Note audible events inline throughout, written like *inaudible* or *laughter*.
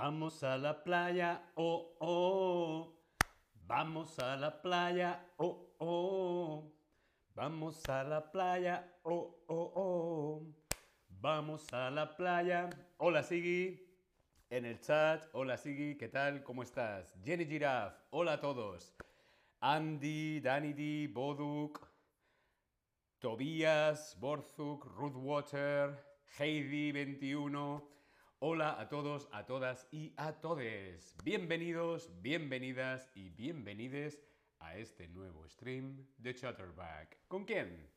Vamos a la playa, oh, oh. Vamos a la playa, oh, oh. Vamos a la playa, oh, oh, oh. Vamos a la playa. Hola, Sigui. En el chat, hola, Sigui, ¿qué tal? ¿Cómo estás? Jenny Giraffe, hola a todos. Andy, Danny Boduk, Tobias, Borzuk, Ruthwater, Heidi21. Hola a todos, a todas y a todes. Bienvenidos, bienvenidas y bienvenides a este nuevo stream de Chatterback. ¿Con quién?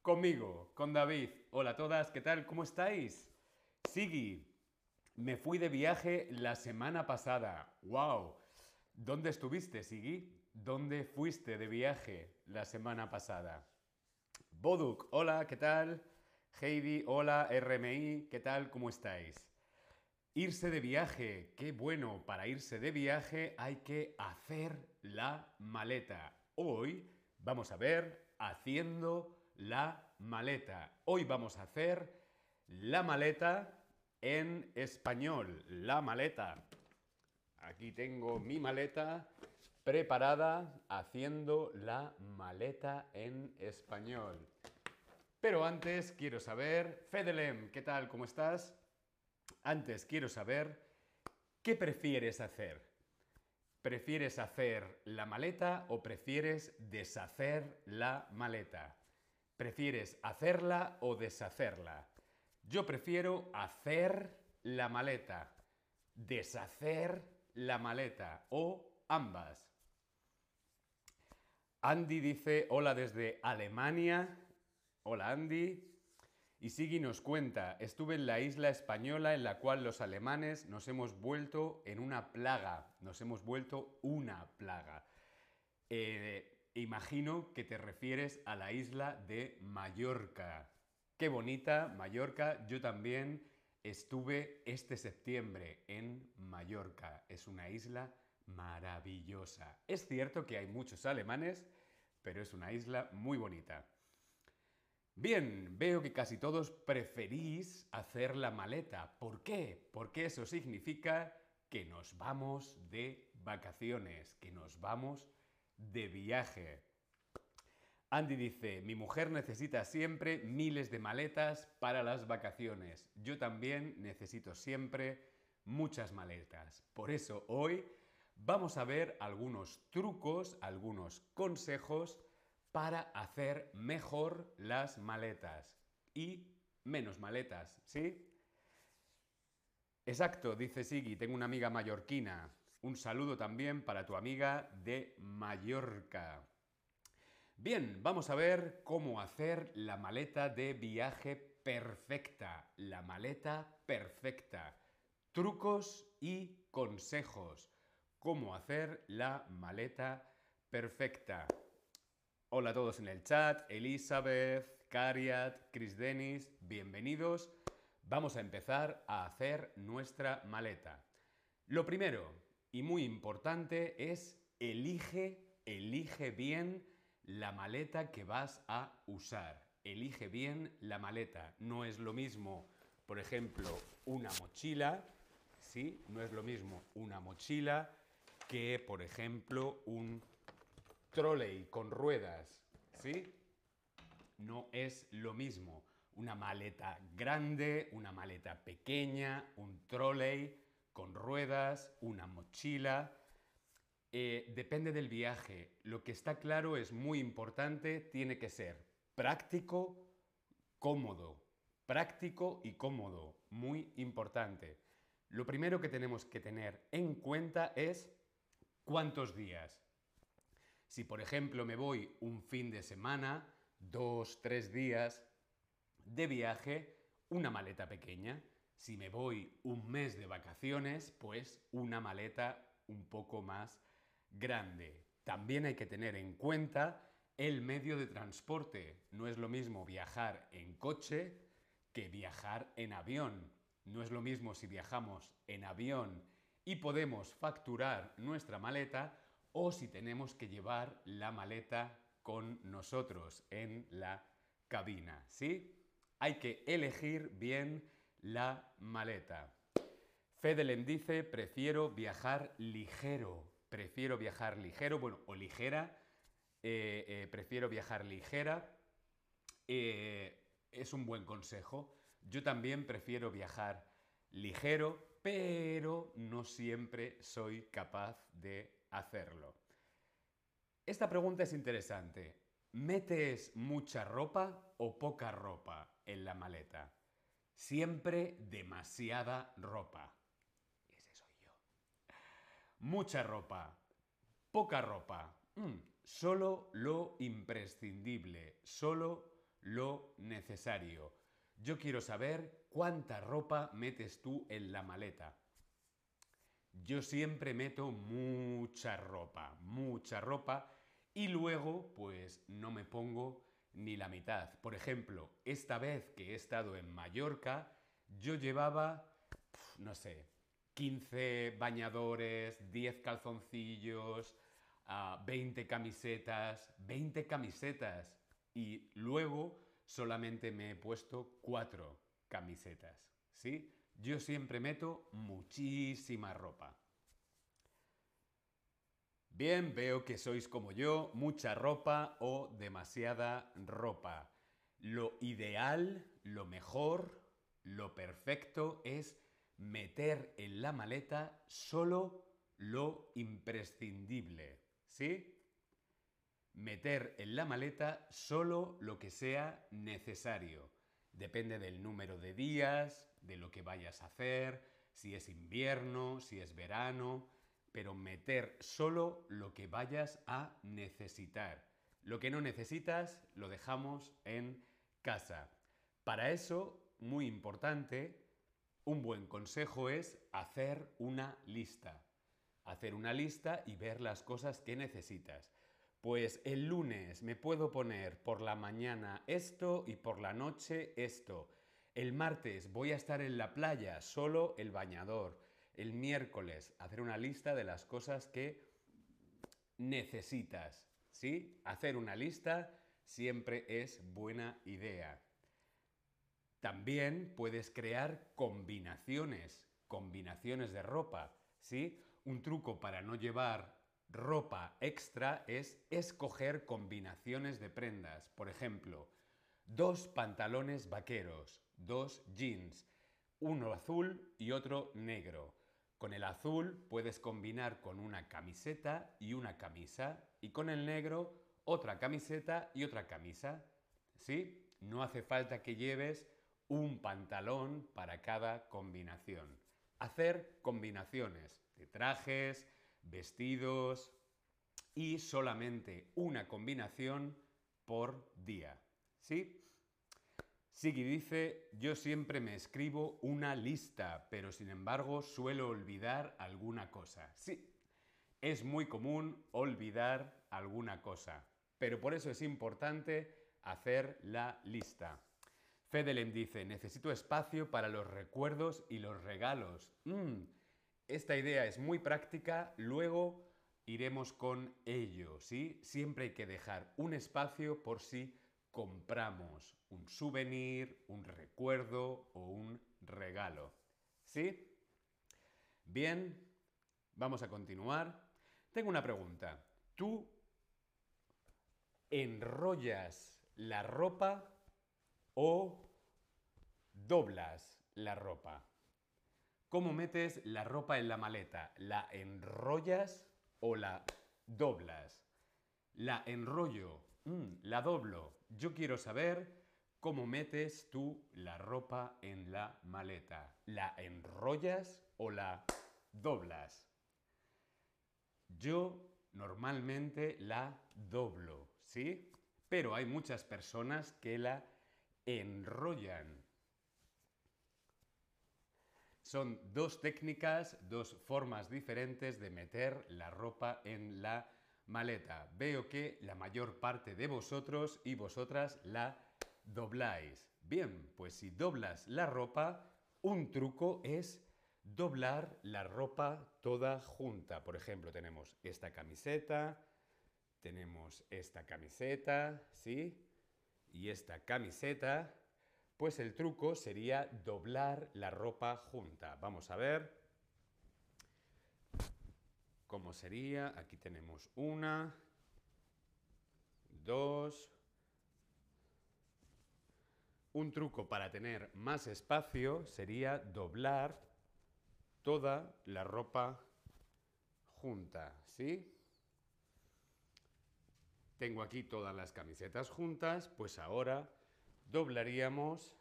Conmigo, con David. Hola a todas, ¿qué tal? ¿Cómo estáis? Sigui, me fui de viaje la semana pasada. ¡Wow! ¿Dónde estuviste, Sigui? ¿Dónde fuiste de viaje la semana pasada? Boduk, hola, ¿qué tal? Heidi, hola, RMI, ¿qué tal? ¿Cómo estáis? Irse de viaje, qué bueno, para irse de viaje hay que hacer la maleta. Hoy vamos a ver haciendo la maleta. Hoy vamos a hacer la maleta en español. La maleta. Aquí tengo mi maleta preparada haciendo la maleta en español. Pero antes quiero saber, Fedelem, ¿qué tal? ¿Cómo estás? Antes quiero saber, ¿qué prefieres hacer? ¿Prefieres hacer la maleta o prefieres deshacer la maleta? ¿Prefieres hacerla o deshacerla? Yo prefiero hacer la maleta, deshacer la maleta o ambas. Andy dice hola desde Alemania. Hola Andy. Y Sigui nos cuenta, estuve en la isla española en la cual los alemanes nos hemos vuelto en una plaga, nos hemos vuelto una plaga. Eh, imagino que te refieres a la isla de Mallorca. Qué bonita Mallorca, yo también estuve este septiembre en Mallorca. Es una isla maravillosa. Es cierto que hay muchos alemanes, pero es una isla muy bonita. Bien, veo que casi todos preferís hacer la maleta. ¿Por qué? Porque eso significa que nos vamos de vacaciones, que nos vamos de viaje. Andy dice, mi mujer necesita siempre miles de maletas para las vacaciones. Yo también necesito siempre muchas maletas. Por eso hoy vamos a ver algunos trucos, algunos consejos para hacer mejor las maletas y menos maletas, ¿sí? Exacto, dice Sigui, tengo una amiga mallorquina. Un saludo también para tu amiga de Mallorca. Bien, vamos a ver cómo hacer la maleta de viaje perfecta. La maleta perfecta. Trucos y consejos. Cómo hacer la maleta perfecta. Hola a todos en el chat, Elizabeth, Cariat, Chris Dennis, bienvenidos. Vamos a empezar a hacer nuestra maleta. Lo primero y muy importante es elige, elige bien la maleta que vas a usar. Elige bien la maleta. No es lo mismo, por ejemplo, una mochila, ¿sí? No es lo mismo una mochila que, por ejemplo, un trolley con ruedas, ¿sí? No es lo mismo. Una maleta grande, una maleta pequeña, un trolley con ruedas, una mochila. Eh, depende del viaje. Lo que está claro es muy importante, tiene que ser práctico, cómodo. Práctico y cómodo, muy importante. Lo primero que tenemos que tener en cuenta es cuántos días. Si por ejemplo me voy un fin de semana, dos, tres días de viaje, una maleta pequeña. Si me voy un mes de vacaciones, pues una maleta un poco más grande. También hay que tener en cuenta el medio de transporte. No es lo mismo viajar en coche que viajar en avión. No es lo mismo si viajamos en avión y podemos facturar nuestra maleta o si tenemos que llevar la maleta con nosotros en la cabina, ¿sí? Hay que elegir bien la maleta. Fedelem dice, prefiero viajar ligero. Prefiero viajar ligero, bueno, o ligera. Eh, eh, prefiero viajar ligera. Eh, es un buen consejo. Yo también prefiero viajar ligero, pero no siempre soy capaz de hacerlo. Esta pregunta es interesante. ¿Metes mucha ropa o poca ropa en la maleta? Siempre demasiada ropa. Ese soy yo. Mucha ropa. Poca ropa. Mm, solo lo imprescindible. Solo lo necesario. Yo quiero saber cuánta ropa metes tú en la maleta. Yo siempre meto mucha ropa, mucha ropa y luego pues no me pongo ni la mitad. Por ejemplo, esta vez que he estado en Mallorca, yo llevaba, no sé, 15 bañadores, 10 calzoncillos, 20 ah, camisetas, 20 camisetas. Y luego solamente me he puesto 4 camisetas. ¿Sí? Yo siempre meto muchísima ropa. Bien, veo que sois como yo, mucha ropa o demasiada ropa. Lo ideal, lo mejor, lo perfecto es meter en la maleta solo lo imprescindible. ¿Sí? Meter en la maleta solo lo que sea necesario. Depende del número de días, de lo que vayas a hacer, si es invierno, si es verano, pero meter solo lo que vayas a necesitar. Lo que no necesitas lo dejamos en casa. Para eso, muy importante, un buen consejo es hacer una lista. Hacer una lista y ver las cosas que necesitas. Pues el lunes me puedo poner por la mañana esto y por la noche esto. El martes voy a estar en la playa, solo el bañador el miércoles hacer una lista de las cosas que necesitas. ¿Sí? Hacer una lista siempre es buena idea. También puedes crear combinaciones, combinaciones de ropa. ¿Sí? Un truco para no llevar ropa extra es escoger combinaciones de prendas. Por ejemplo, dos pantalones vaqueros, dos jeans, uno azul y otro negro. Con el azul puedes combinar con una camiseta y una camisa y con el negro otra camiseta y otra camisa. ¿Sí? No hace falta que lleves un pantalón para cada combinación. Hacer combinaciones de trajes, vestidos y solamente una combinación por día. ¿Sí? Sigui dice, yo siempre me escribo una lista, pero sin embargo suelo olvidar alguna cosa. Sí, es muy común olvidar alguna cosa, pero por eso es importante hacer la lista. Fedelem dice, necesito espacio para los recuerdos y los regalos. Mm, esta idea es muy práctica, luego iremos con ello, ¿sí? Siempre hay que dejar un espacio por si compramos un souvenir, un recuerdo o un regalo. ¿Sí? Bien, vamos a continuar. Tengo una pregunta. ¿Tú enrollas la ropa o doblas la ropa? ¿Cómo metes la ropa en la maleta? ¿La enrollas o la doblas? La enrollo, mm, la doblo. Yo quiero saber cómo metes tú la ropa en la maleta. ¿La enrollas o la doblas? Yo normalmente la doblo, ¿sí? Pero hay muchas personas que la enrollan. Son dos técnicas, dos formas diferentes de meter la ropa en la maleta. Veo que la mayor parte de vosotros y vosotras la dobláis. Bien, pues si doblas la ropa, un truco es doblar la ropa toda junta. Por ejemplo, tenemos esta camiseta, tenemos esta camiseta, ¿sí? Y esta camiseta, pues el truco sería doblar la ropa junta. Vamos a ver. ¿Cómo sería? Aquí tenemos una, dos. Un truco para tener más espacio sería doblar toda la ropa junta, ¿sí? Tengo aquí todas las camisetas juntas, pues ahora doblaríamos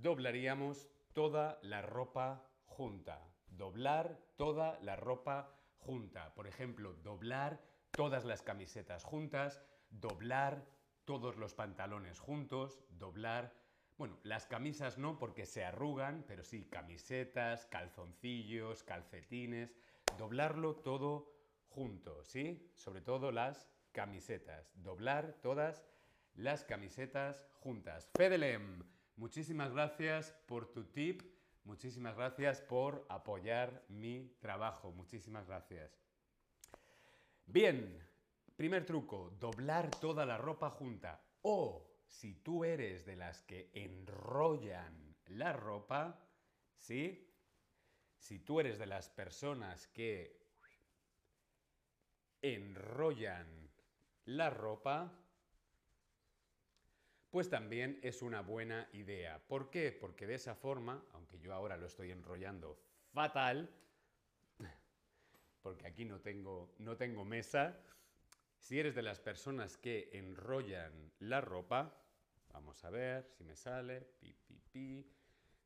doblaríamos toda la ropa junta. Doblar toda la ropa junta. Por ejemplo, doblar todas las camisetas juntas, doblar todos los pantalones juntos, doblar... Bueno, las camisas no porque se arrugan, pero sí camisetas, calzoncillos, calcetines, doblarlo todo junto, ¿sí? Sobre todo las camisetas, doblar todas las camisetas juntas. Fedelem, muchísimas gracias por tu tip, muchísimas gracias por apoyar mi trabajo, muchísimas gracias. Bien, primer truco, doblar toda la ropa junta. O si tú eres de las que enrollan la ropa, ¿sí? Si tú eres de las personas que enrollan la ropa, pues también es una buena idea. ¿Por qué? Porque de esa forma, aunque yo ahora lo estoy enrollando fatal, *laughs* porque aquí no tengo, no tengo mesa, si eres de las personas que enrollan la ropa, vamos a ver si me sale, pi, pi, pi,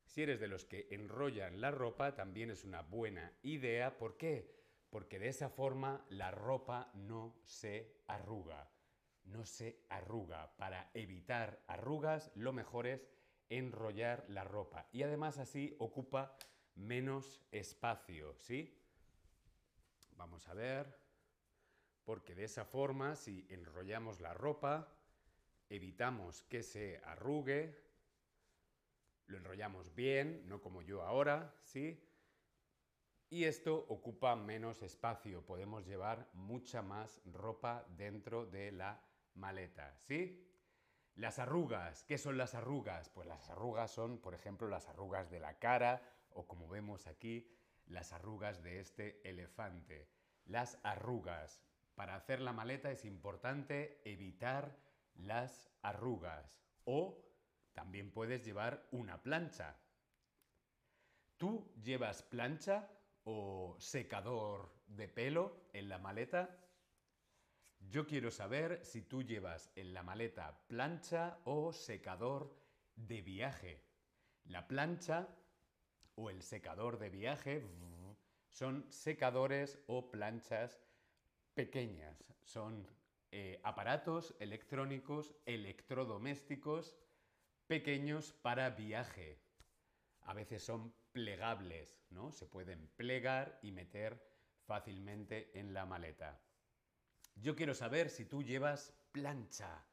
si eres de los que enrollan la ropa, también es una buena idea. ¿Por qué? Porque de esa forma la ropa no se arruga. No se arruga. Para evitar arrugas, lo mejor es enrollar la ropa. Y además así ocupa menos espacio, ¿sí? Vamos a ver. Porque de esa forma, si enrollamos la ropa, evitamos que se arrugue, lo enrollamos bien, no como yo ahora, ¿sí? Y esto ocupa menos espacio, podemos llevar mucha más ropa dentro de la maleta, ¿sí? Las arrugas, ¿qué son las arrugas? Pues las arrugas son, por ejemplo, las arrugas de la cara o como vemos aquí, las arrugas de este elefante. Las arrugas. Para hacer la maleta es importante evitar las arrugas o también puedes llevar una plancha. ¿Tú llevas plancha o secador de pelo en la maleta? Yo quiero saber si tú llevas en la maleta plancha o secador de viaje. La plancha o el secador de viaje son secadores o planchas pequeñas. Son eh, aparatos electrónicos, electrodomésticos pequeños para viaje. A veces son plegables, ¿no? Se pueden plegar y meter fácilmente en la maleta. Yo quiero saber si tú llevas plancha,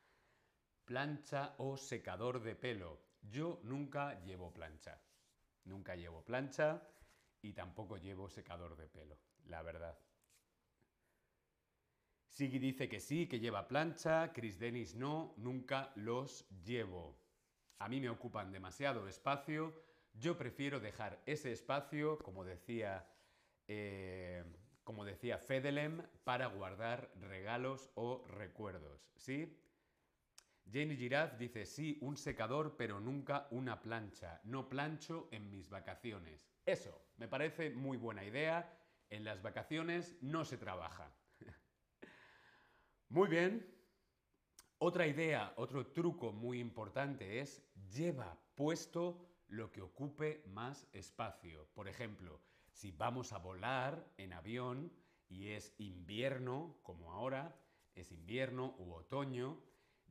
plancha o secador de pelo. Yo nunca llevo plancha. Nunca llevo plancha y tampoco llevo secador de pelo, la verdad. Siggy dice que sí, que lleva plancha, Chris Dennis no, nunca los llevo a mí me ocupan demasiado espacio, yo prefiero dejar ese espacio, como decía, eh, como decía Fedelem, para guardar regalos o recuerdos, ¿sí? Jenny Giraffe dice, sí, un secador, pero nunca una plancha. No plancho en mis vacaciones. Eso, me parece muy buena idea. En las vacaciones no se trabaja. *laughs* muy bien, otra idea, otro truco muy importante es lleva puesto lo que ocupe más espacio. Por ejemplo, si vamos a volar en avión y es invierno, como ahora, es invierno u otoño,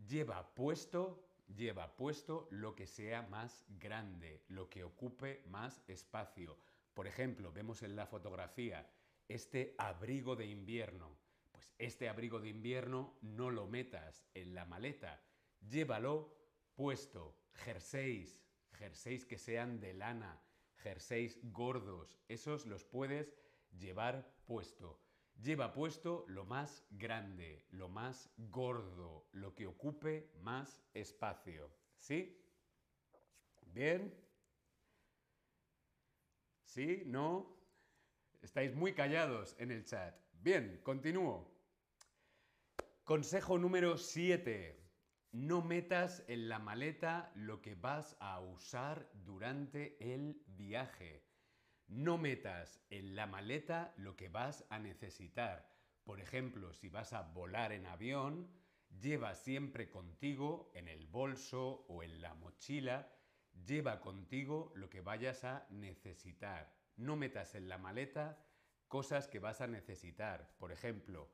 lleva puesto, lleva puesto lo que sea más grande, lo que ocupe más espacio. Por ejemplo, vemos en la fotografía este abrigo de invierno pues este abrigo de invierno no lo metas en la maleta, llévalo puesto, jerseys, jerseys que sean de lana, jerseys gordos, esos los puedes llevar puesto. Lleva puesto lo más grande, lo más gordo, lo que ocupe más espacio. ¿Sí? ¿Bien? ¿Sí? ¿No? Estáis muy callados en el chat. Bien, continúo. Consejo número 7. No metas en la maleta lo que vas a usar durante el viaje. No metas en la maleta lo que vas a necesitar. Por ejemplo, si vas a volar en avión, lleva siempre contigo en el bolso o en la mochila, lleva contigo lo que vayas a necesitar. No metas en la maleta cosas que vas a necesitar. Por ejemplo,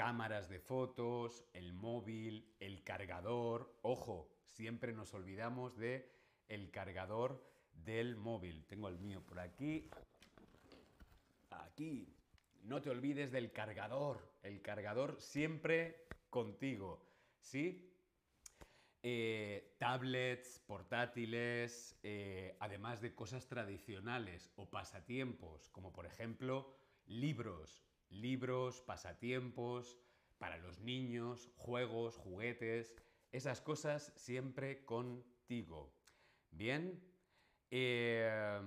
cámaras de fotos, el móvil, el cargador. Ojo, siempre nos olvidamos de el cargador del móvil. Tengo el mío por aquí. Aquí. No te olvides del cargador. El cargador siempre contigo. ¿Sí? Eh, tablets, portátiles, eh, además de cosas tradicionales o pasatiempos, como por ejemplo libros, libros, pasatiempos, para los niños, juegos, juguetes, esas cosas siempre contigo. Bien. Eh,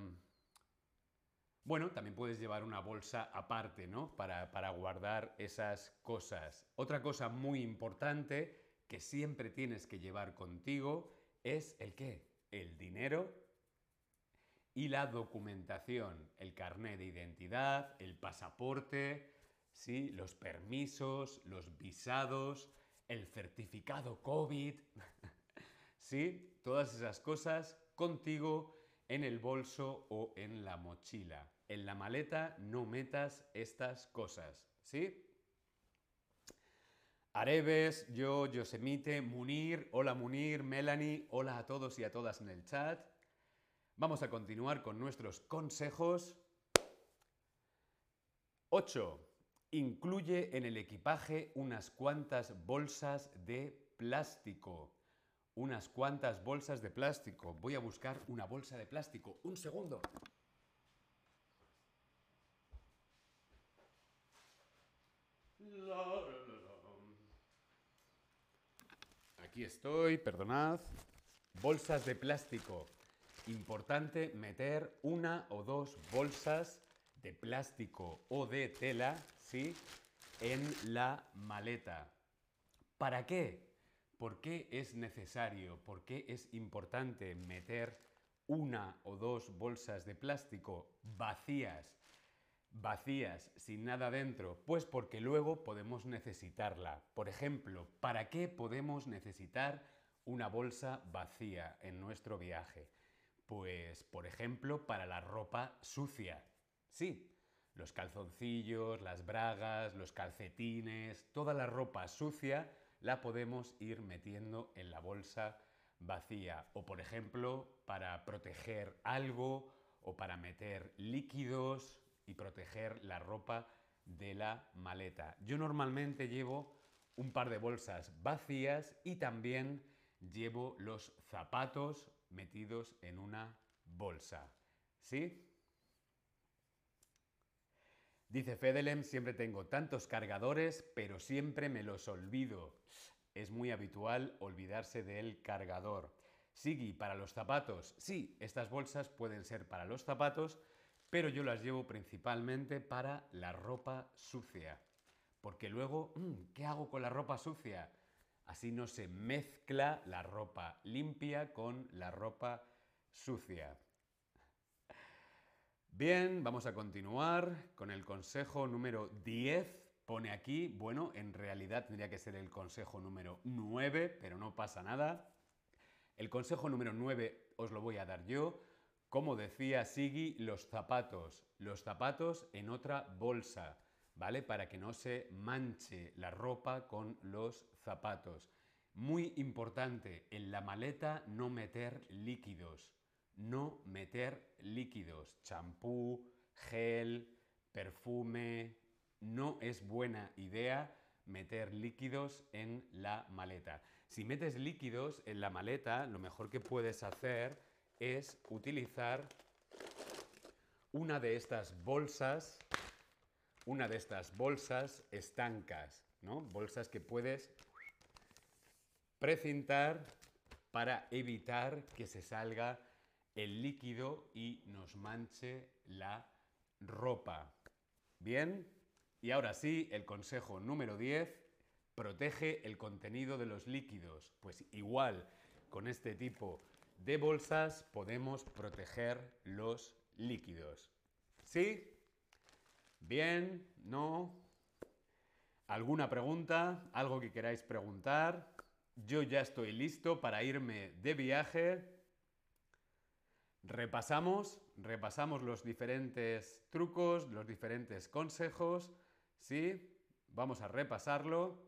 bueno, también puedes llevar una bolsa aparte, ¿no? Para, para guardar esas cosas. Otra cosa muy importante que siempre tienes que llevar contigo es el qué? El dinero y la documentación, el carnet de identidad, el pasaporte, ¿sí? los permisos, los visados, el certificado COVID, *laughs* ¿sí? todas esas cosas contigo en el bolso o en la mochila. En la maleta no metas estas cosas, ¿sí? Areves, yo, Yosemite, Munir, hola Munir, Melanie, hola a todos y a todas en el chat. Vamos a continuar con nuestros consejos. 8. Incluye en el equipaje unas cuantas bolsas de plástico. Unas cuantas bolsas de plástico. Voy a buscar una bolsa de plástico. Un segundo. Aquí estoy, perdonad. Bolsas de plástico. Importante meter una o dos bolsas de plástico o de tela, ¿sí? En la maleta. ¿Para qué? ¿Por qué es necesario? ¿Por qué es importante meter una o dos bolsas de plástico vacías vacías, sin nada dentro? Pues porque luego podemos necesitarla. Por ejemplo, ¿para qué podemos necesitar una bolsa vacía en nuestro viaje? Pues, por ejemplo, para la ropa sucia. Sí, los calzoncillos, las bragas, los calcetines, toda la ropa sucia la podemos ir metiendo en la bolsa vacía. O, por ejemplo, para proteger algo o para meter líquidos y proteger la ropa de la maleta. Yo normalmente llevo un par de bolsas vacías y también llevo los zapatos metidos en una bolsa. ¿Sí? Dice Fedelem, siempre tengo tantos cargadores, pero siempre me los olvido. Es muy habitual olvidarse del cargador. Sigi, para los zapatos. Sí, estas bolsas pueden ser para los zapatos, pero yo las llevo principalmente para la ropa sucia. Porque luego, mm, ¿qué hago con la ropa sucia? Así no se mezcla la ropa limpia con la ropa sucia. Bien, vamos a continuar con el consejo número 10. Pone aquí, bueno, en realidad tendría que ser el consejo número 9, pero no pasa nada. El consejo número 9 os lo voy a dar yo. Como decía Sigi, los zapatos. Los zapatos en otra bolsa, ¿vale? Para que no se manche la ropa con los zapatos. Muy importante, en la maleta no meter líquidos. No meter líquidos. Champú, gel, perfume. No es buena idea meter líquidos en la maleta. Si metes líquidos en la maleta, lo mejor que puedes hacer es utilizar una de estas bolsas, una de estas bolsas estancas, ¿no? Bolsas que puedes precintar para evitar que se salga el líquido y nos manche la ropa. ¿Bien? Y ahora sí, el consejo número 10, protege el contenido de los líquidos. Pues igual, con este tipo de bolsas podemos proteger los líquidos. ¿Sí? ¿Bien? ¿No? ¿Alguna pregunta? ¿Algo que queráis preguntar? Yo ya estoy listo para irme de viaje. Repasamos, repasamos los diferentes trucos, los diferentes consejos. ¿Sí? Vamos a repasarlo.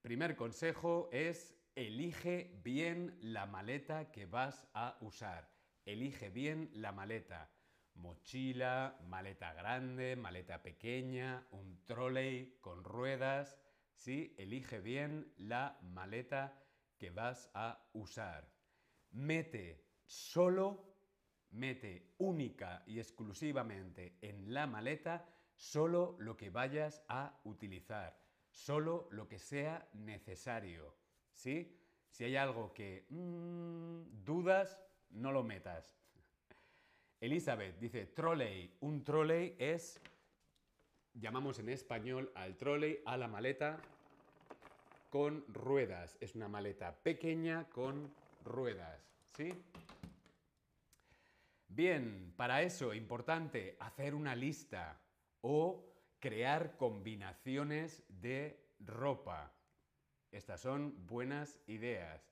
Primer consejo es elige bien la maleta que vas a usar. Elige bien la maleta. Mochila, maleta grande, maleta pequeña, un trolley con ruedas. ¿sí? Elige bien la maleta que vas a usar. Mete solo, mete única y exclusivamente en la maleta solo lo que vayas a utilizar, solo lo que sea necesario. ¿Sí? Si hay algo que mm, dudas, no lo metas. Elizabeth dice, trolley. Un trolley es, llamamos en español al trolley a la maleta con ruedas. Es una maleta pequeña con ruedas. ¿Sí? Bien, para eso, importante, hacer una lista o crear combinaciones de ropa. Estas son buenas ideas.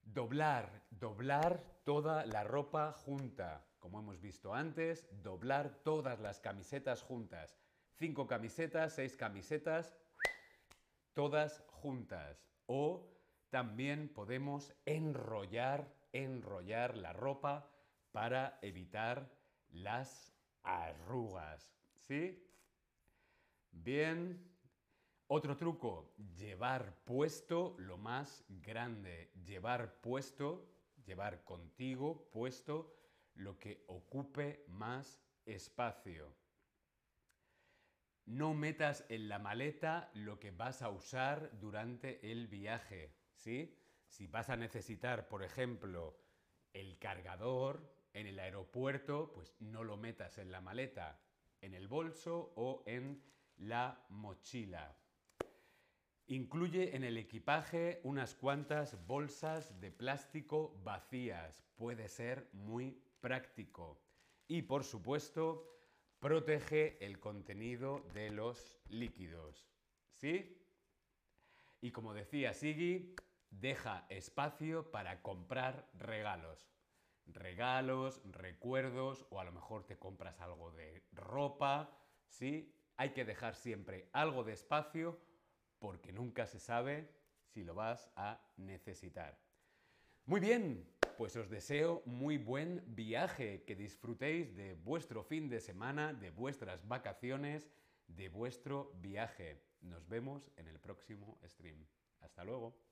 Doblar, doblar toda la ropa junta. Como hemos visto antes, doblar todas las camisetas juntas. Cinco camisetas, seis camisetas, todas juntas. O también podemos enrollar, enrollar la ropa para evitar las arrugas. ¿Sí? Bien. Otro truco, llevar puesto lo más grande. Llevar puesto, llevar contigo puesto lo que ocupe más espacio. No metas en la maleta lo que vas a usar durante el viaje, ¿sí? Si vas a necesitar, por ejemplo, el cargador en el aeropuerto, pues no lo metas en la maleta, en el bolso o en la mochila. Incluye en el equipaje unas cuantas bolsas de plástico vacías. Puede ser muy práctico. Y por supuesto, protege el contenido de los líquidos. ¿Sí? Y como decía Sigi, deja espacio para comprar regalos. Regalos, recuerdos o a lo mejor te compras algo de ropa. ¿Sí? Hay que dejar siempre algo de espacio porque nunca se sabe si lo vas a necesitar. Muy bien, pues os deseo muy buen viaje, que disfrutéis de vuestro fin de semana, de vuestras vacaciones, de vuestro viaje. Nos vemos en el próximo stream. Hasta luego.